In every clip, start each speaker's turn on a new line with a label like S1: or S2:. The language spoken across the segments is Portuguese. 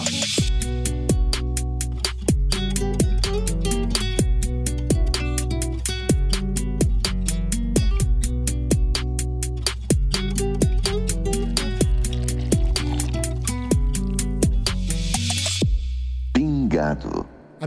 S1: Pingado.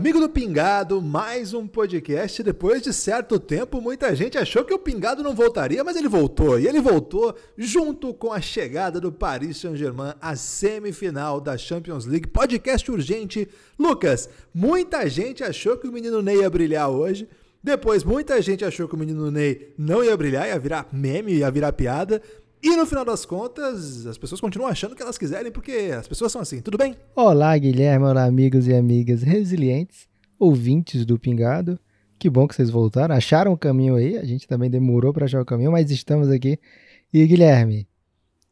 S1: Amigo do Pingado, mais um podcast. Depois de certo tempo, muita gente achou que o Pingado não voltaria, mas ele voltou. E ele voltou junto com a chegada do Paris Saint-Germain à semifinal da Champions League. Podcast urgente. Lucas, muita gente achou que o menino Ney ia brilhar hoje. Depois, muita gente achou que o menino Ney não ia brilhar, ia virar meme, ia virar piada. E no final das contas, as pessoas continuam achando o que elas quiserem, porque as pessoas são assim. Tudo bem?
S2: Olá, Guilherme. Olá, amigos e amigas resilientes, ouvintes do Pingado. Que bom que vocês voltaram. Acharam o caminho aí. A gente também demorou para achar o caminho, mas estamos aqui. E, Guilherme,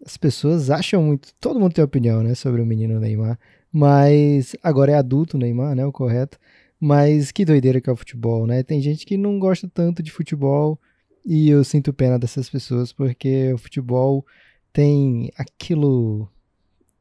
S2: as pessoas acham muito. Todo mundo tem opinião, né, sobre o menino Neymar. Mas agora é adulto Neymar, né? O correto. Mas que doideira que é o futebol, né? Tem gente que não gosta tanto de futebol e eu sinto pena dessas pessoas porque o futebol tem aquilo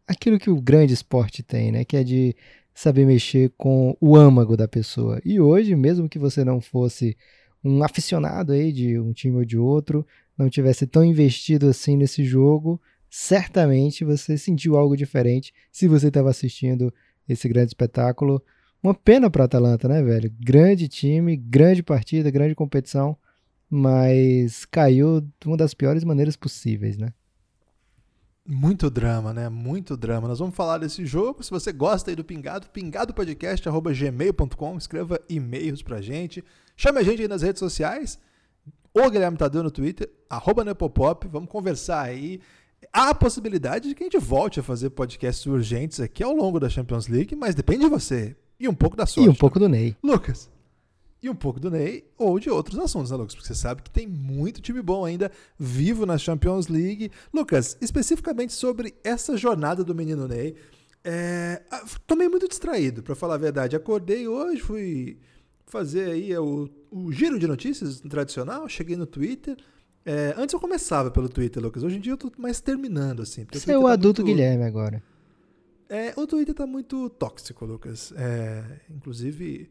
S2: aquilo que o grande esporte tem, né, que é de saber mexer com o âmago da pessoa. E hoje, mesmo que você não fosse um aficionado aí de um time ou de outro, não tivesse tão investido assim nesse jogo, certamente você sentiu algo diferente se você estava assistindo esse grande espetáculo. Uma pena para Atalanta, né, velho? Grande time, grande partida, grande competição mas caiu de uma das piores maneiras possíveis, né?
S1: Muito drama, né? Muito drama. Nós vamos falar desse jogo. Se você gosta aí do Pingado, pingadopodcast.gmail.com, escreva e-mails pra gente. Chame a gente aí nas redes sociais. O Guilherme Tadeu no Twitter, arroba Nepopop. Vamos conversar aí. Há a possibilidade de que a gente volte a fazer podcasts urgentes aqui ao longo da Champions League, mas depende de você. E um pouco da sorte.
S2: E um pouco do Ney.
S1: Lucas, e um pouco do Ney ou de outros assuntos, né, Lucas? Porque você sabe que tem muito time bom ainda vivo na Champions League. Lucas, especificamente sobre essa jornada do menino Ney, é, tomei muito distraído, para falar a verdade. Acordei hoje, fui fazer aí o, o giro de notícias tradicional, cheguei no Twitter. É, antes eu começava pelo Twitter, Lucas. Hoje em dia eu tô mais terminando, assim.
S2: Você é o tá adulto muito... Guilherme agora.
S1: É, o Twitter tá muito tóxico, Lucas. É, inclusive,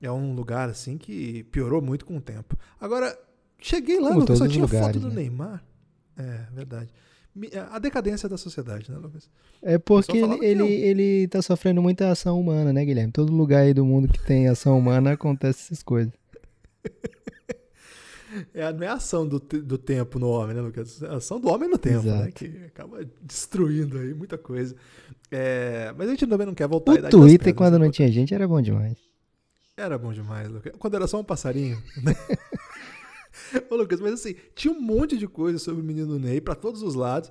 S1: é um lugar assim que piorou muito com o tempo. Agora, cheguei lá, Lucas, só tinha lugares, foto do né? Neymar. É, verdade. A decadência da sociedade, né, Lucas?
S2: É porque ele, ele, ele tá sofrendo muita ação humana, né, Guilherme? Todo lugar aí do mundo que tem ação humana acontece essas coisas.
S1: É, não é a ação do, do tempo no homem, né, Lucas? É a ação do homem no tempo, né, Exato. né? Que acaba destruindo aí muita coisa. É, mas a gente também não quer voltar
S2: O Twitter, quando né, não tinha gente, era bom demais.
S1: Era bom demais, Lucas. Quando era só um passarinho. Né? Ô, Lucas, mas assim, tinha um monte de coisa sobre o menino Ney para todos os lados.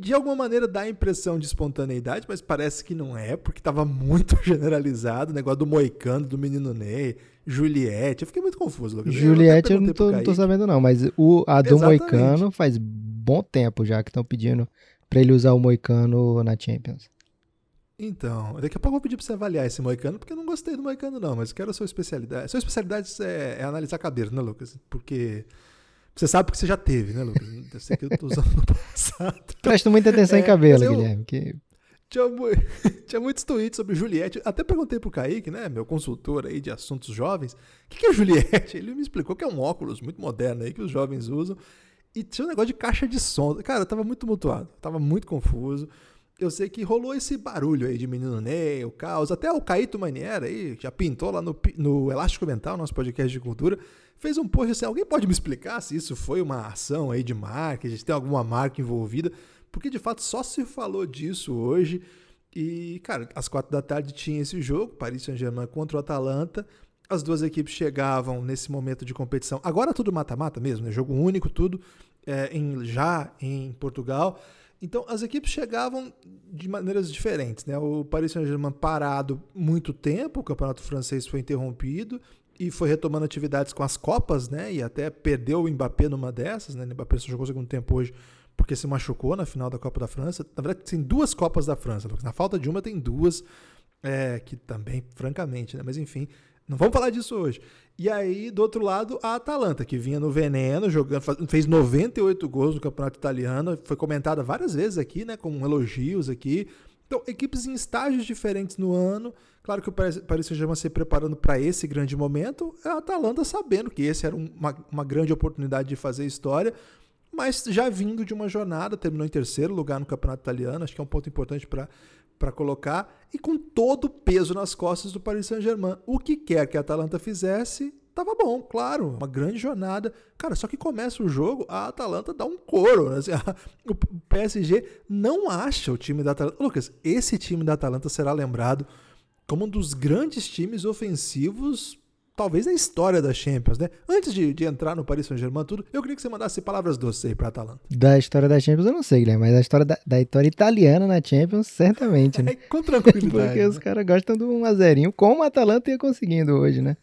S1: De alguma maneira dá a impressão de espontaneidade, mas parece que não é, porque tava muito generalizado o negócio do Moicano, do menino Ney, Juliette. Eu fiquei muito confuso, Lucas.
S2: Juliette eu, eu não, tô, não tô, sabendo, não, mas o, a do Exatamente. Moicano faz bom tempo já que estão pedindo para ele usar o Moicano na Champions.
S1: Então, daqui a pouco eu vou pedir pra você avaliar esse moicano, porque eu não gostei do moicano, não, mas quero a sua especialidade. A sua especialidade é, é analisar cabelo, né, Lucas? Porque. Você sabe que você já teve, né, Lucas? Eu sei que eu tô usando no passado.
S2: Presta muita atenção é, em cabelo, eu, Guilherme. Que...
S1: Tinha, tinha, muitos tweets sobre Juliette. Até perguntei pro Kaique, né, meu consultor aí de assuntos jovens, o que, que é Juliette? Ele me explicou que é um óculos muito moderno aí que os jovens usam. E tinha um negócio de caixa de som. Cara, eu tava muito mutuado, tava muito confuso eu sei que rolou esse barulho aí de Menino Ney, o caos, até o Caíto Maniera aí, já pintou lá no, no Elástico Mental, nosso podcast de cultura, fez um post assim, alguém pode me explicar se isso foi uma ação aí de marketing, se tem alguma marca envolvida, porque de fato só se falou disso hoje, e cara, às quatro da tarde tinha esse jogo, Paris Saint-Germain contra o Atalanta, as duas equipes chegavam nesse momento de competição, agora tudo mata-mata mesmo, né? jogo único, tudo é, em, já em Portugal, então, as equipes chegavam de maneiras diferentes. Né? O Paris Saint-Germain parado muito tempo, o campeonato francês foi interrompido e foi retomando atividades com as Copas, né? E até perdeu o Mbappé numa dessas, né? O Mbappé só jogou o segundo tempo hoje porque se machucou na final da Copa da França. Na verdade, tem duas Copas da França. Na falta de uma, tem duas, é, que também, francamente, né? Mas enfim, não vamos falar disso hoje. E aí, do outro lado, a Atalanta, que vinha no veneno, jogando, fez 98 gols no campeonato italiano, foi comentada várias vezes aqui, né, com elogios aqui. Então, equipes em estágios diferentes no ano. Claro que o Paris Saint-Germain se preparando para esse grande momento, a Atalanta sabendo que esse era uma, uma grande oportunidade de fazer história, mas já vindo de uma jornada, terminou em terceiro lugar no Campeonato Italiano, acho que é um ponto importante para colocar, e com todo o peso nas costas do Paris Saint-Germain. O que quer que a Atalanta fizesse, Tava bom, claro, uma grande jornada. Cara, só que começa o jogo, a Atalanta dá um couro. Né? Assim, a, o PSG não acha o time da Atalanta. Lucas, esse time da Atalanta será lembrado como um dos grandes times ofensivos, talvez da história da Champions, né? Antes de, de entrar no Paris Saint-Germain, tudo, eu queria que você mandasse palavras doces aí pra Atalanta.
S2: Da história da Champions eu não sei, Guilherme, mas da história da, da história italiana na Champions, certamente, né?
S1: É, com tranquilidade.
S2: Porque né? os caras gostam de um azerinho, como a Atalanta ia conseguindo hoje, né?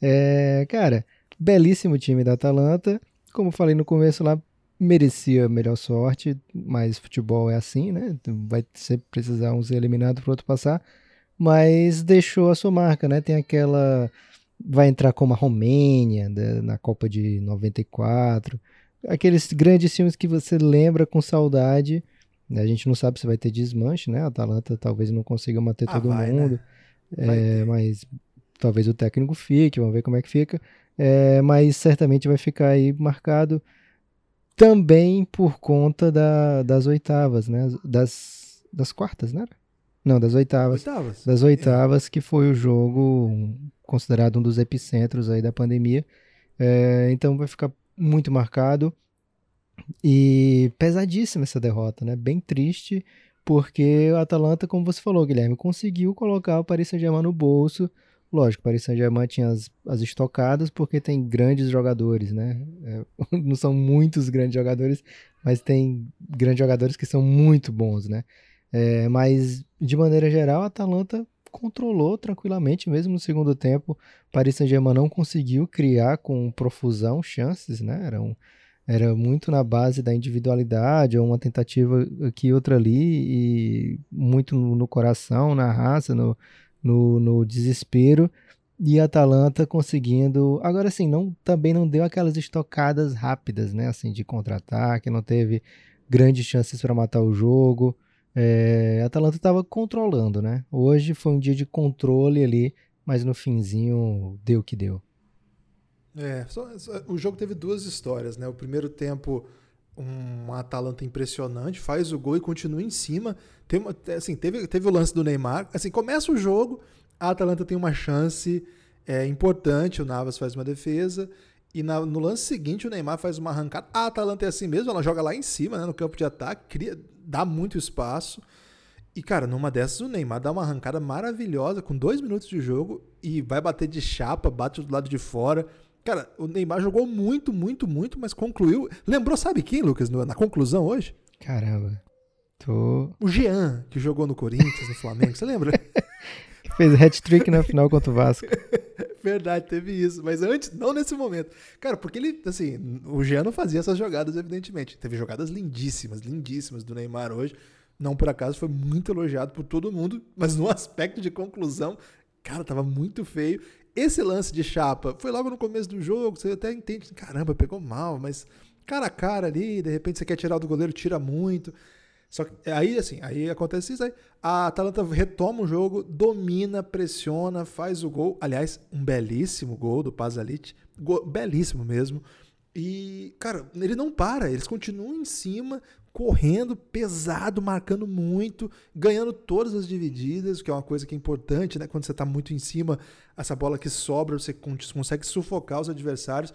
S2: É, cara, belíssimo time da Atalanta. Como falei no começo lá, merecia melhor sorte, mas futebol é assim, né? Vai sempre precisar um ser eliminado para outro passar. Mas deixou a sua marca, né? Tem aquela. Vai entrar como a Romênia né? na Copa de 94. Aqueles grandes times que você lembra com saudade. A gente não sabe se vai ter desmanche, né? A Atalanta talvez não consiga manter ah, todo vai, mundo. Né? É, mas talvez o técnico fique, vamos ver como é que fica. É, mas certamente vai ficar aí marcado também por conta da, das oitavas, né? Das, das quartas, né? Não, das oitavas. oitavas. Das oitavas, é. que foi o jogo considerado um dos epicentros aí da pandemia. É, então vai ficar muito marcado. E pesadíssima essa derrota, né? Bem triste, porque o Atalanta, como você falou, Guilherme, conseguiu colocar o Paris Saint-Germain no bolso Lógico, o Paris Saint-Germain tinha as, as estocadas porque tem grandes jogadores, né? É, não são muitos grandes jogadores, mas tem grandes jogadores que são muito bons, né? É, mas, de maneira geral, a Atalanta controlou tranquilamente, mesmo no segundo tempo. Paris Saint-Germain não conseguiu criar com profusão chances, né? Era, um, era muito na base da individualidade, ou uma tentativa aqui outra ali, e muito no, no coração, na raça, no, no, no desespero e a Atalanta conseguindo. Agora sim, não também não deu aquelas estocadas rápidas, né? Assim, de contra-ataque, não teve grandes chances para matar o jogo. É, a Atalanta estava controlando, né? Hoje foi um dia de controle ali, mas no finzinho deu o que deu.
S1: É, só, só, o jogo teve duas histórias, né? O primeiro tempo um Atalanta impressionante, faz o gol e continua em cima. Tem uma, assim, teve, teve o lance do Neymar. Assim, começa o jogo, a Atalanta tem uma chance é, importante, o Navas faz uma defesa. E na, no lance seguinte, o Neymar faz uma arrancada. A Atalanta é assim mesmo, ela joga lá em cima, né, no campo de ataque, cria, dá muito espaço. E, cara, numa dessas, o Neymar dá uma arrancada maravilhosa, com dois minutos de jogo, e vai bater de chapa, bate do lado de fora. Cara, o Neymar jogou muito, muito, muito, mas concluiu. Lembrou, sabe quem, Lucas, na conclusão hoje?
S2: Caramba. Tô...
S1: O Jean, que jogou no Corinthians, no Flamengo, você lembra?
S2: que fez hat-trick na final contra o Vasco.
S1: Verdade, teve isso. Mas antes, não nesse momento. Cara, porque ele, assim, o Jean não fazia essas jogadas, evidentemente. Teve jogadas lindíssimas, lindíssimas do Neymar hoje. Não por acaso, foi muito elogiado por todo mundo, mas no aspecto de conclusão, cara, tava muito feio. Esse lance de chapa foi logo no começo do jogo, você até entende, caramba, pegou mal, mas cara a cara ali, de repente você quer tirar do goleiro, tira muito. Só que aí, assim, aí acontece isso aí. A Atalanta retoma o jogo, domina, pressiona, faz o gol. Aliás, um belíssimo gol do Pazalic. belíssimo mesmo. E, cara, ele não para, eles continuam em cima, correndo pesado, marcando muito, ganhando todas as divididas, que é uma coisa que é importante, né? Quando você está muito em cima, essa bola que sobra, você consegue sufocar os adversários.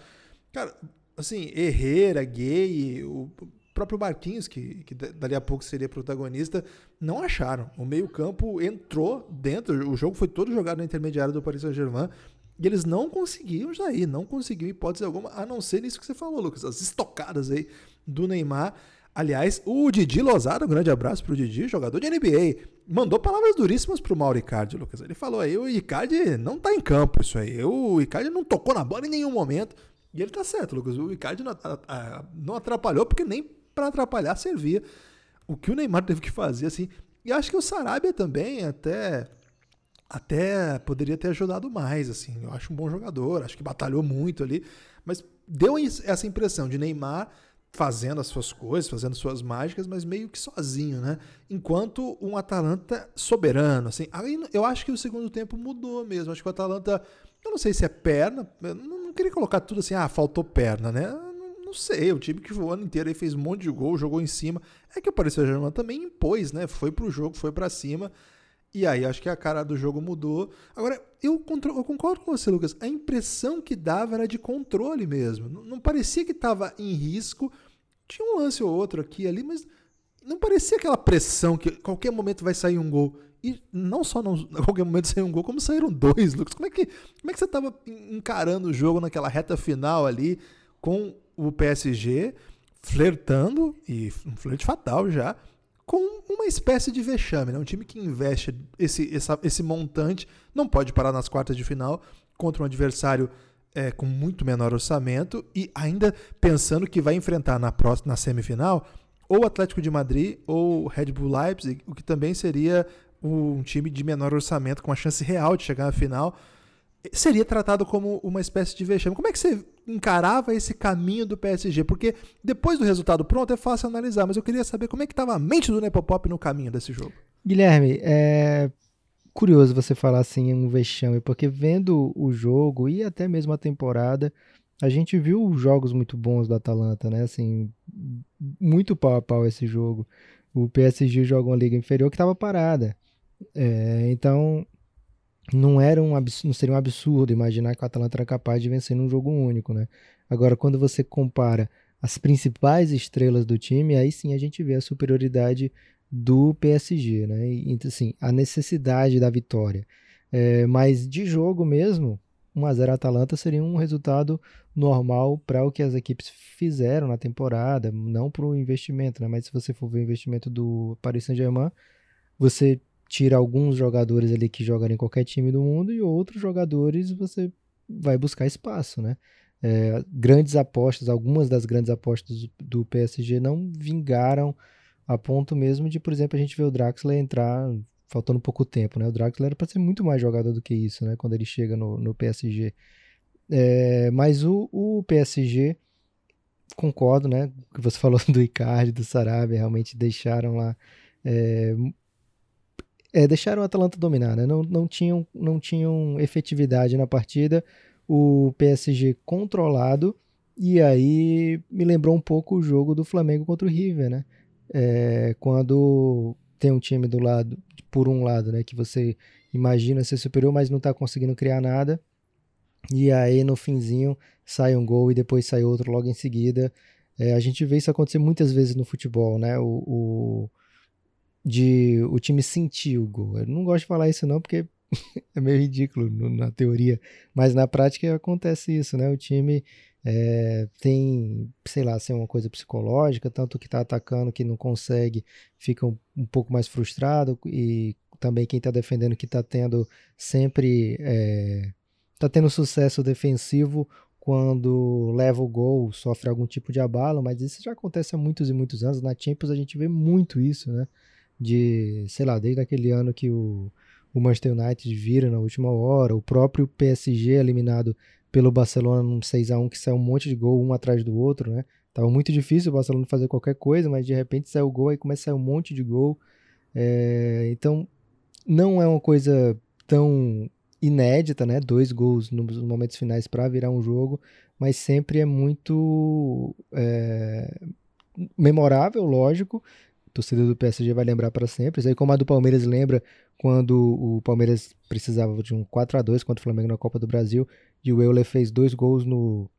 S1: Cara, assim, Herrera, Gay, o próprio Marquinhos, que, que dali a pouco seria protagonista, não acharam. O meio-campo entrou dentro, o jogo foi todo jogado na intermediária do Paris Saint-Germain. E eles não conseguiam sair, não conseguiam hipótese alguma, a não ser nisso que você falou, Lucas, as estocadas aí do Neymar. Aliás, o Didi Lozada, um grande abraço pro Didi, jogador de NBA, mandou palavras duríssimas pro Mauro Icardi, Lucas. Ele falou aí, o Icardi não tá em campo, isso aí. O Icardi não tocou na bola em nenhum momento. E ele tá certo, Lucas. O Icardi não atrapalhou, porque nem para atrapalhar servia. O que o Neymar teve que fazer, assim. E acho que o Sarabia também até até poderia ter ajudado mais, assim. Eu acho um bom jogador, acho que batalhou muito ali, mas deu essa impressão de Neymar fazendo as suas coisas, fazendo suas mágicas, mas meio que sozinho, né? Enquanto um Atalanta soberano, assim. Aí eu acho que o segundo tempo mudou mesmo. Acho que o Atalanta, eu não sei se é perna, eu não queria colocar tudo assim, ah, faltou perna, né? Não sei, o time que o ano inteiro aí fez um monte de gol, jogou em cima. É que o Paris Saint-Germain também impôs, né? Foi pro jogo, foi para cima. E aí acho que a cara do jogo mudou. Agora, eu, eu, concordo com você, Lucas. A impressão que dava era de controle mesmo. Não, parecia que estava em risco. Tinha um lance ou outro aqui ali, mas não parecia aquela pressão que qualquer momento vai sair um gol. E não só não, a qualquer momento sair um gol, como saíram dois, Lucas. Como é que, como é que você estava encarando o jogo naquela reta final ali com o PSG flertando, e um flerte fatal já, com uma espécie de vexame. Né? Um time que investe esse, essa, esse montante não pode parar nas quartas de final contra um adversário é, com muito menor orçamento e ainda pensando que vai enfrentar na próxima na semifinal ou Atlético de Madrid ou Red Bull Leipzig, o que também seria um time de menor orçamento com a chance real de chegar à final seria tratado como uma espécie de vexame. Como é que você encarava esse caminho do PSG? Porque depois do resultado pronto é fácil analisar, mas eu queria saber como é que estava a mente do Nepopop no caminho desse jogo.
S2: Guilherme, é curioso você falar assim um vexame, porque vendo o jogo e até mesmo a temporada, a gente viu jogos muito bons do Atalanta, né? Assim, muito pau a pau esse jogo. O PSG joga uma liga inferior que estava parada. É, então, não era um não seria um absurdo imaginar que o Atalanta era capaz de vencer num jogo único, né? Agora, quando você compara as principais estrelas do time, aí sim a gente vê a superioridade do PSG, né? E, assim, a necessidade da vitória. É, mas de jogo mesmo, 1x0 Atalanta seria um resultado normal para o que as equipes fizeram na temporada, não para o investimento, né? Mas se você for ver o investimento do Paris Saint-Germain, você tira alguns jogadores ali que jogam em qualquer time do mundo e outros jogadores você vai buscar espaço, né? É, grandes apostas, algumas das grandes apostas do PSG não vingaram a ponto mesmo de, por exemplo, a gente ver o Draxler entrar faltando pouco tempo, né? O Draxler era para ser muito mais jogador do que isso, né? Quando ele chega no, no PSG. É, mas o, o PSG, concordo, né? O que você falou do Icardi, do Sarabia, realmente deixaram lá é, é, deixaram o Atalanta dominar, né? não, não, tinham, não tinham efetividade na partida, o PSG controlado, e aí me lembrou um pouco o jogo do Flamengo contra o River, né? É, quando tem um time do lado, por um lado, né, que você imagina ser superior, mas não está conseguindo criar nada, e aí no finzinho sai um gol e depois sai outro logo em seguida. É, a gente vê isso acontecer muitas vezes no futebol, né? O, o, de o time sentir o gol. Eu não gosto de falar isso não, porque é meio ridículo na teoria, mas na prática acontece isso, né? O time é, tem, sei lá, ser uma coisa psicológica, tanto que está atacando que não consegue, fica um, um, pouco mais frustrado e também quem está defendendo que está tendo sempre é, tendo sucesso defensivo quando leva o gol, sofre algum tipo de abalo, mas isso já acontece há muitos e muitos anos. Na Champions a gente vê muito isso, né? De, sei lá, desde aquele ano que o, o Manchester United vira na última hora, o próprio PSG eliminado pelo Barcelona num 6 a 1 que saiu um monte de gol um atrás do outro, né? Tava muito difícil o Barcelona fazer qualquer coisa, mas de repente saiu o gol, aí começa a sair um monte de gol. É, então, não é uma coisa tão inédita, né? Dois gols nos momentos finais para virar um jogo, mas sempre é muito é, memorável, lógico, torcida do PSG vai lembrar para sempre. Isso aí como a do Palmeiras lembra quando o Palmeiras precisava de um 4 a 2 contra o Flamengo na Copa do Brasil e o Euler fez dois gols no,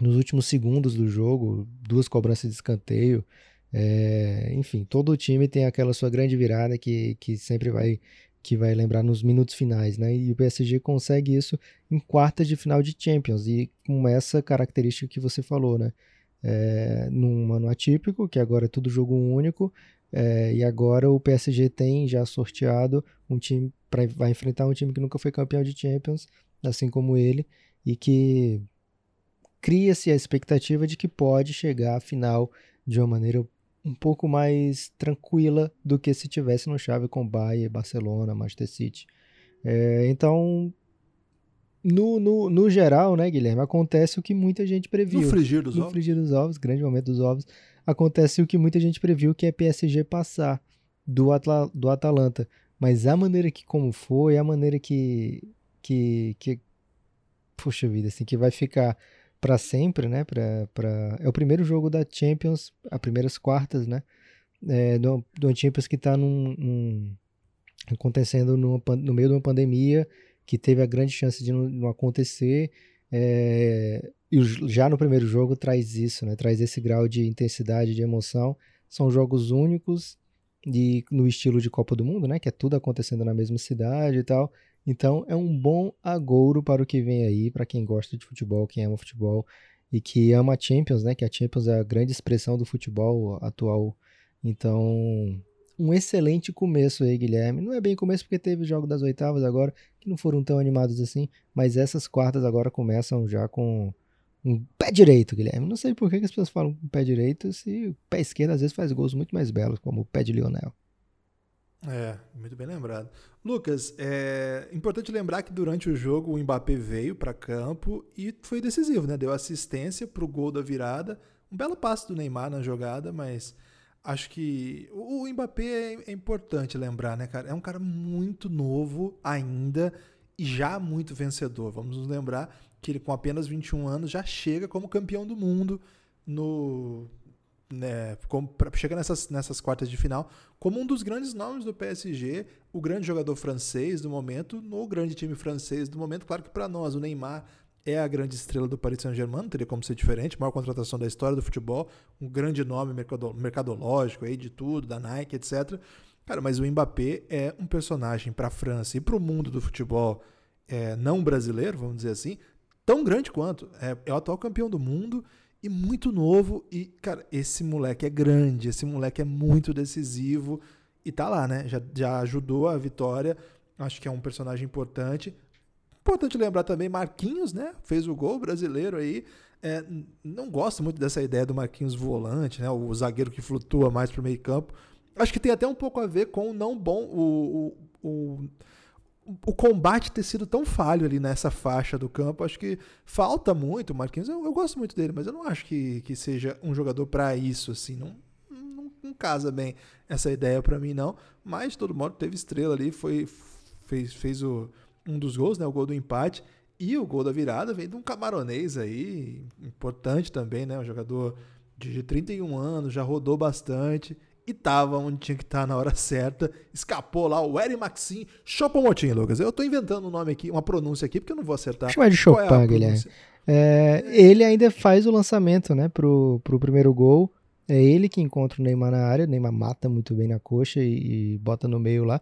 S2: nos últimos segundos do jogo, duas cobranças de escanteio. É, enfim, todo o time tem aquela sua grande virada que, que sempre vai que vai lembrar nos minutos finais, né? E o PSG consegue isso em quartas de final de Champions e com essa característica que você falou, né? É, num ano atípico, que agora é tudo jogo único, é, e agora o PSG tem já sorteado um time para vai enfrentar um time que nunca foi campeão de Champions, assim como ele, e que cria-se a expectativa de que pode chegar à final de uma maneira um pouco mais tranquila do que se tivesse no chave com Bayern, Barcelona, Manchester City. É, então no, no, no geral, né, Guilherme, acontece o que muita gente previu.
S1: No frigir dos
S2: no
S1: ovos.
S2: frigir dos ovos, grande momento dos ovos, acontece o que muita gente previu, que é PSG passar do, Atla, do Atalanta. Mas a maneira que como foi, a maneira que, que, que puxa vida, assim, que vai ficar para sempre, né, pra, pra, é o primeiro jogo da Champions, as primeiras quartas, né, é, do, do Champions que tá num, num acontecendo numa, no meio de uma pandemia, que teve a grande chance de não, não acontecer. É, e já no primeiro jogo traz isso, né? Traz esse grau de intensidade, de emoção. São jogos únicos e no estilo de Copa do Mundo, né? Que é tudo acontecendo na mesma cidade e tal. Então é um bom agouro para o que vem aí, para quem gosta de futebol, quem ama futebol e que ama a Champions, né? Que a Champions é a grande expressão do futebol atual. Então um excelente começo aí, Guilherme. Não é bem começo porque teve o jogo das oitavas agora, que não foram tão animados assim, mas essas quartas agora começam já com um pé direito, Guilherme. Não sei por que, as pessoas falam com pé direito se o pé esquerdo às vezes faz gols muito mais belos, como o pé de Lionel.
S1: É, muito bem lembrado. Lucas, é importante lembrar que durante o jogo o Mbappé veio para campo e foi decisivo, né? Deu assistência para o gol da virada. Um belo passe do Neymar na jogada, mas acho que o Mbappé é, é, importante lembrar, né, cara? É um cara muito novo ainda e já muito vencedor. Vamos nos lembrar que ele, com apenas 21 anos, já chega como campeão do mundo no. Né, chega nessas, nessas quartas de final como um dos grandes nomes do PSG, o grande jogador francês do momento, no grande time francês do momento. Claro que para nós, o Neymar é a grande estrela do Paris Saint-Germain, não teria como ser diferente, maior contratação da história do futebol, um grande nome mercadológico aí de tudo, da Nike, etc. Cara, mas o Mbappé é um personagem para a França e para o mundo do futebol é, não brasileiro, vamos dizer assim, tão grande quanto. É, é o atual campeão do mundo e muito novo. E, cara, esse moleque é grande, esse moleque é muito decisivo e tá lá, né? Já, já ajudou a vitória. Acho que é um personagem importante. Importante lembrar também, Marquinhos, né? Fez o gol brasileiro aí. É, não gosto muito dessa ideia do Marquinhos volante, né? O zagueiro que flutua mais pro meio campo. Acho que tem até um pouco a ver com o não bom. O, o, o, o combate ter sido tão falho ali nessa faixa do campo. Acho que falta muito o Marquinhos. Eu, eu gosto muito dele, mas eu não acho que, que seja um jogador para isso, assim. Não, não, não, casa bem essa ideia para mim, não. Mas, de todo modo, teve estrela ali, foi, fez, fez o um dos gols, né, o gol do empate, e o gol da virada vem de um camaronês aí, importante também, né, um jogador de 31 anos, já rodou bastante e tava onde tinha que estar tá na hora certa. Escapou lá o Eri Maxim Chopomotin, Lucas. Eu tô inventando um nome aqui, uma pronúncia aqui, porque eu não vou acertar.
S2: Chama de Chopin, é Guilherme. É, ele ainda faz o lançamento, né, pro, pro primeiro gol. É ele que encontra o Neymar na área. O Neymar mata muito bem na coxa e, e bota no meio lá.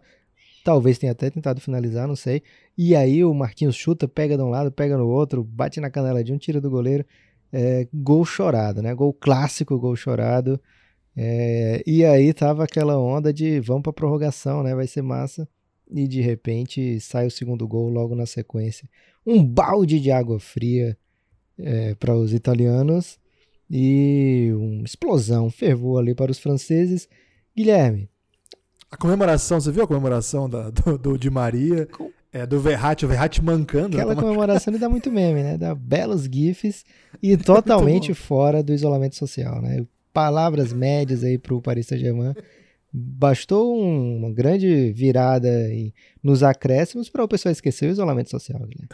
S2: Talvez tenha até tentado finalizar, não sei. E aí o Marquinhos chuta, pega de um lado, pega no outro, bate na canela de um, tira do goleiro. É, gol chorado, né? Gol clássico, gol chorado. É, e aí tava aquela onda de vamos pra prorrogação, né? Vai ser massa. E de repente sai o segundo gol logo na sequência. Um balde de água fria é, para os italianos e uma explosão, um fervor ali para os franceses. Guilherme,
S1: a comemoração, você viu a comemoração da, do, do Di Maria? É, do Verratti, o Verratti mancando.
S2: Aquela comemoração ele dá muito meme, né? Dá belos gifs e totalmente fora do isolamento social, né? Palavras médias aí pro Paris Saint-Germain. Bastou um, uma grande virada em, nos acréscimos para o pessoal esquecer o isolamento social. Né?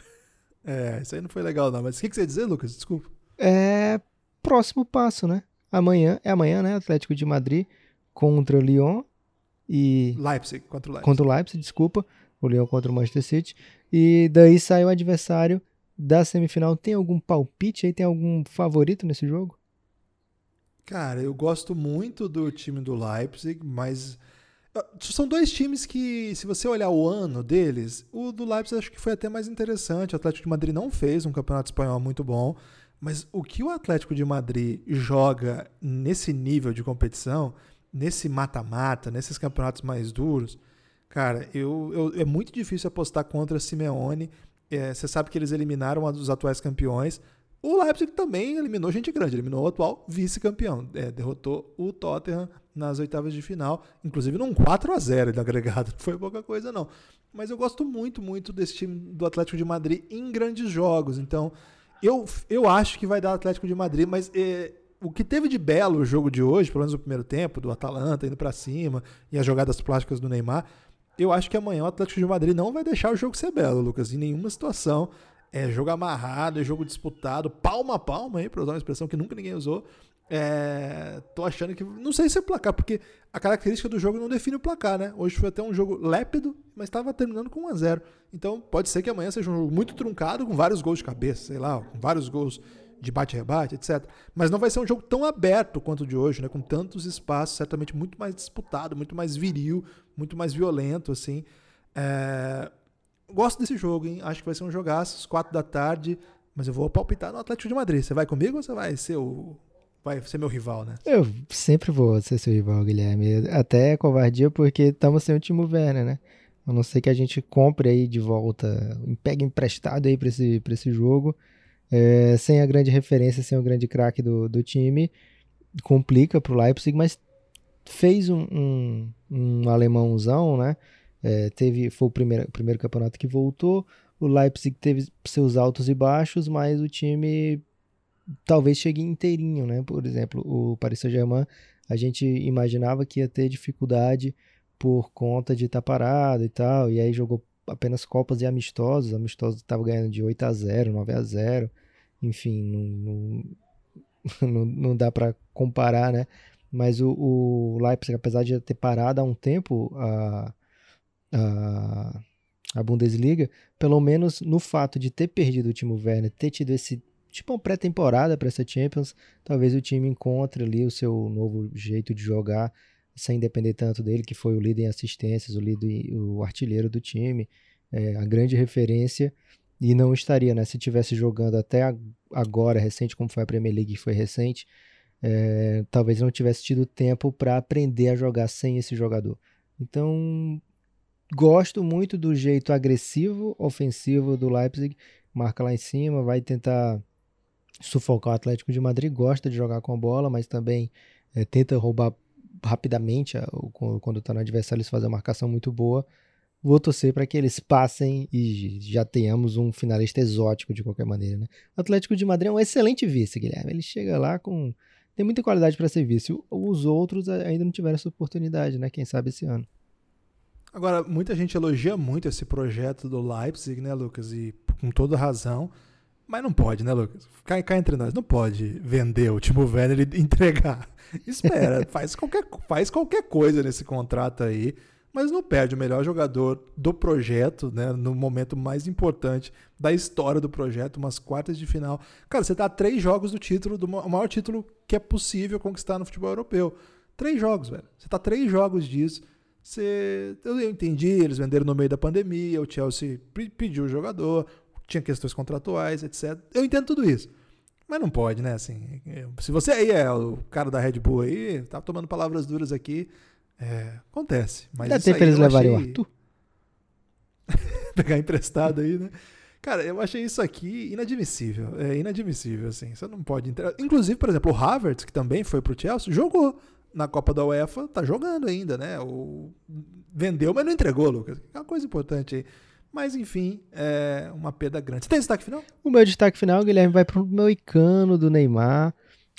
S1: É, isso aí não foi legal não. Mas o que, que você ia dizer, Lucas? Desculpa.
S2: É, próximo passo, né? Amanhã, é amanhã, né? Atlético de Madrid contra o Lyon e
S1: Leipzig contra o Leipzig.
S2: Contra o Leipzig, desculpa. O Lyon contra o Manchester City. E daí sai o adversário da semifinal. Tem algum palpite aí? Tem algum favorito nesse jogo?
S1: Cara, eu gosto muito do time do Leipzig, mas ah, são dois times que, se você olhar o ano deles, o do Leipzig acho que foi até mais interessante. O Atlético de Madrid não fez um campeonato espanhol muito bom, mas o que o Atlético de Madrid joga nesse nível de competição nesse mata-mata, nesses campeonatos mais duros, cara, eu, eu, é muito difícil apostar contra Simeone. É, você sabe que eles eliminaram os atuais campeões. O Leipzig também eliminou gente grande, eliminou o atual vice-campeão. É, derrotou o Tottenham nas oitavas de final, inclusive num 4 a 0 de agregado, não foi pouca coisa não. Mas eu gosto muito, muito desse time do Atlético de Madrid em grandes jogos, então eu, eu acho que vai dar Atlético de Madrid, mas é, o que teve de belo o jogo de hoje, pelo menos no primeiro tempo, do Atalanta indo para cima e as jogadas plásticas do Neymar, eu acho que amanhã o Atlético de Madrid não vai deixar o jogo ser belo, Lucas, em nenhuma situação. É jogo amarrado, é jogo disputado, palma a palma aí, para usar uma expressão que nunca ninguém usou. É, tô achando que. Não sei se é placar, porque a característica do jogo não define o placar, né? Hoje foi até um jogo lépido, mas estava terminando com 1 a 0 Então pode ser que amanhã seja um jogo muito truncado, com vários gols de cabeça, sei lá, com vários gols de bate-rebate, etc. Mas não vai ser um jogo tão aberto quanto o de hoje, né? Com tantos espaços, certamente muito mais disputado, muito mais viril, muito mais violento, assim. É... Gosto desse jogo, hein? Acho que vai ser um jogaço, às quatro da tarde, mas eu vou palpitar no Atlético de Madrid. Você vai comigo ou você vai ser o vai ser meu rival, né?
S2: Eu sempre vou ser seu rival, Guilherme. Até covardia, porque estamos sem o Timo Werner, né? A não ser que a gente compre aí de volta, pegue emprestado aí para esse, pra esse jogo. É, sem a grande referência, sem o grande craque do, do time, complica para o Leipzig, mas fez um, um, um alemãozão, né? É, teve, foi o primeiro, primeiro campeonato que voltou. O Leipzig teve seus altos e baixos, mas o time talvez chegue inteirinho, né? Por exemplo, o Paris Saint-Germain, a gente imaginava que ia ter dificuldade por conta de estar tá parado e tal, e aí jogou apenas copas e amistosos, amistosos estava ganhando de 8 a 0, 9 a 0. Enfim, não, não, não dá para comparar, né? Mas o, o, Leipzig, apesar de ter parado há um tempo a, a, a Bundesliga, pelo menos no fato de ter perdido o Timo Werner, ter tido esse tipo uma pré-temporada para essa Champions, talvez o time encontre ali o seu novo jeito de jogar, sem depender tanto dele, que foi o líder em assistências, o líder, o artilheiro do time, é, a grande referência, e não estaria, né? Se tivesse jogando até agora, recente, como foi a Premier League, que foi recente, é, talvez não tivesse tido tempo para aprender a jogar sem esse jogador. Então, gosto muito do jeito agressivo, ofensivo do Leipzig, marca lá em cima, vai tentar sufocar o Atlético de Madrid, gosta de jogar com a bola, mas também é, tenta roubar rapidamente quando está no adversário, eles fazem uma marcação muito boa. Vou torcer para que eles passem e já tenhamos um finalista exótico de qualquer maneira. Né? O Atlético de Madrid é um excelente vice, Guilherme. Ele chega lá com. tem muita qualidade para ser vice. Os outros ainda não tiveram essa oportunidade, né? Quem sabe esse ano.
S1: Agora, muita gente elogia muito esse projeto do Leipzig, né, Lucas? E com toda razão. Mas não pode, né, Lucas? Cá, cá entre nós, não pode vender o Timo Werner e entregar. Espera, faz, qualquer, faz qualquer coisa nesse contrato aí, mas não perde o melhor jogador do projeto, né? No momento mais importante da história do projeto, umas quartas de final. Cara, você tá a três jogos do título, do maior título que é possível conquistar no futebol europeu. Três jogos, velho. Você tá três jogos disso. Você, eu entendi, eles venderam no meio da pandemia, o Chelsea pediu o jogador, tinha questões contratuais, etc. Eu entendo tudo isso. Mas não pode, né? Assim, se você aí é o cara da Red Bull aí, tá tomando palavras duras aqui, é, acontece. Mas
S2: Dá tempo eles levarem achei... o Arthur?
S1: Pegar emprestado aí, né? Cara, eu achei isso aqui inadmissível. É inadmissível, assim. Você não pode entrar. Inclusive, por exemplo, o Havertz, que também foi pro Chelsea, jogou na Copa da UEFA, tá jogando ainda, né? O... Vendeu, mas não entregou, Lucas. É uma coisa importante aí. Mas, enfim, é uma perda grande. Você tem destaque final?
S2: O meu destaque final, Guilherme, vai para o moicano do Neymar.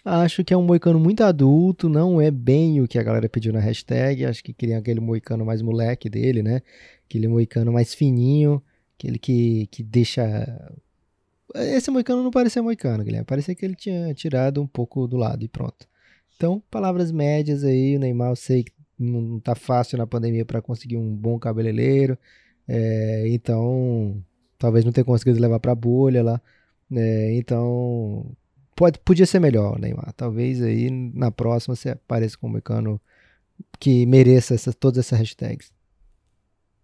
S2: Acho que é um moicano muito adulto, não é bem o que a galera pediu na hashtag. Acho que queria aquele moicano mais moleque dele, né? Aquele moicano mais fininho, aquele que, que deixa. Esse moicano não parecia moicano, Guilherme. Parecia que ele tinha tirado um pouco do lado e pronto. Então, palavras médias aí. O Neymar, eu sei que não tá fácil na pandemia para conseguir um bom cabeleireiro. É, então, talvez não tenha conseguido levar para bolha lá. É, então, pode, podia ser melhor, Neymar. Talvez aí na próxima você apareça como mecano que mereça todas essas hashtags.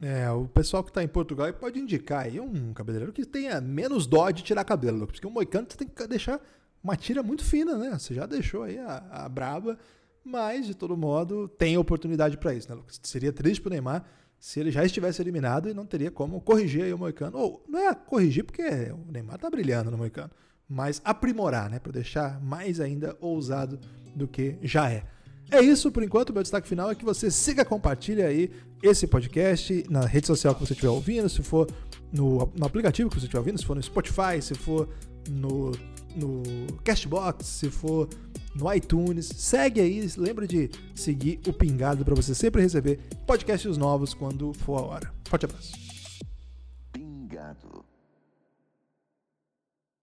S1: É, o pessoal que está em Portugal pode indicar aí um cabeleireiro que tenha menos dó de tirar cabelo, porque um moicano você tem que deixar uma tira muito fina, né? Você já deixou aí a, a braba, mas de todo modo tem oportunidade para isso, né? Seria triste pro Neymar se ele já estivesse eliminado e não teria como corrigir aí o Moicano. Ou não é corrigir porque o Neymar tá brilhando no Moicano, mas aprimorar, né, para deixar mais ainda ousado do que já é. É isso por enquanto. Meu destaque final é que você siga, compartilhe aí esse podcast na rede social que você estiver ouvindo, se for no, no aplicativo que você estiver ouvindo, se for no Spotify, se for no, no Castbox, se for no iTunes. Segue aí, lembra de seguir o Pingado para você sempre receber podcasts novos quando for a hora. Forte abraço.